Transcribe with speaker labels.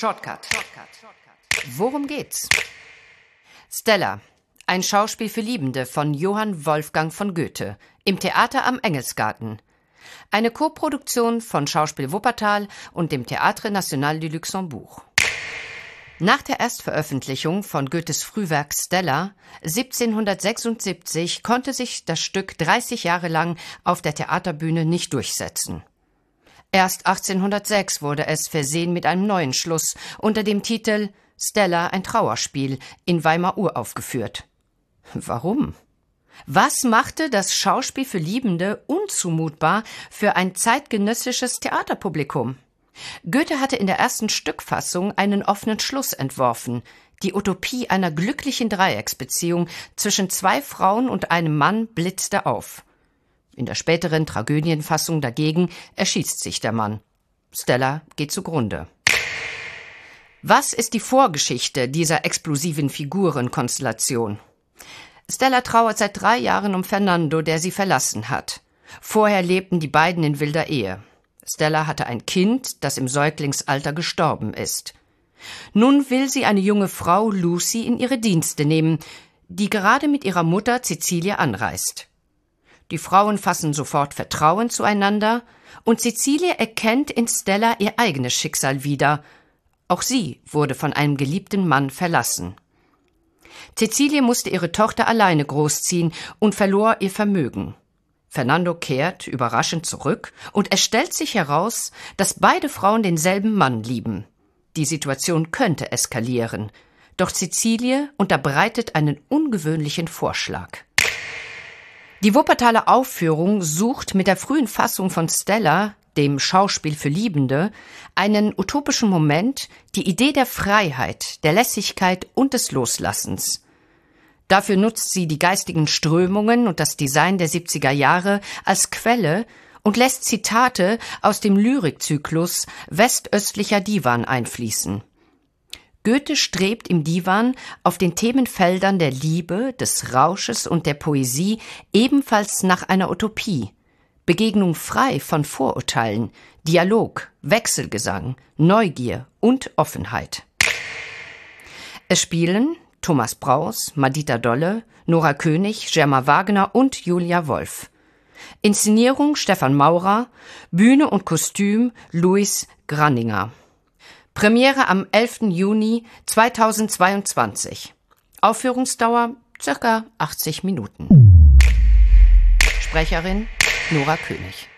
Speaker 1: Shortcut. Worum geht's? Stella, ein Schauspiel für Liebende von Johann Wolfgang von Goethe im Theater am Engelsgarten. Eine Koproduktion von Schauspiel Wuppertal und dem Théâtre National du Luxembourg. Nach der Erstveröffentlichung von Goethes Frühwerk Stella 1776 konnte sich das Stück 30 Jahre lang auf der Theaterbühne nicht durchsetzen. Erst 1806 wurde es versehen mit einem neuen Schluss unter dem Titel Stella ein Trauerspiel in Weimar uraufgeführt. Warum? Was machte das Schauspiel für Liebende unzumutbar für ein zeitgenössisches Theaterpublikum? Goethe hatte in der ersten Stückfassung einen offenen Schluss entworfen, die Utopie einer glücklichen Dreiecksbeziehung zwischen zwei Frauen und einem Mann blitzte auf. In der späteren Tragödienfassung dagegen erschießt sich der Mann. Stella geht zugrunde. Was ist die Vorgeschichte dieser explosiven Figurenkonstellation? Stella trauert seit drei Jahren um Fernando, der sie verlassen hat. Vorher lebten die beiden in wilder Ehe. Stella hatte ein Kind, das im Säuglingsalter gestorben ist. Nun will sie eine junge Frau, Lucy, in ihre Dienste nehmen, die gerade mit ihrer Mutter Cecilie anreist. Die Frauen fassen sofort Vertrauen zueinander, und Cecilie erkennt in Stella ihr eigenes Schicksal wieder. Auch sie wurde von einem geliebten Mann verlassen. Cecilie musste ihre Tochter alleine großziehen und verlor ihr Vermögen. Fernando kehrt überraschend zurück und es stellt sich heraus, dass beide Frauen denselben Mann lieben. Die Situation könnte eskalieren, doch Cecilie unterbreitet einen ungewöhnlichen Vorschlag. Die Wuppertaler Aufführung sucht mit der frühen Fassung von Stella, dem Schauspiel für Liebende, einen utopischen Moment, die Idee der Freiheit, der Lässigkeit und des Loslassens. Dafür nutzt sie die geistigen Strömungen und das Design der 70er Jahre als Quelle und lässt Zitate aus dem Lyrikzyklus Westöstlicher Divan einfließen. Goethe strebt im Divan auf den Themenfeldern der Liebe, des Rausches und der Poesie ebenfalls nach einer Utopie. Begegnung frei von Vorurteilen, Dialog, Wechselgesang, Neugier und Offenheit. Es spielen Thomas Braus, Madita Dolle, Nora König, Germa Wagner und Julia Wolf. Inszenierung Stefan Maurer, Bühne und Kostüm Luis Granninger. Premiere am 11. Juni 2022. Aufführungsdauer circa 80 Minuten. Sprecherin Nora König.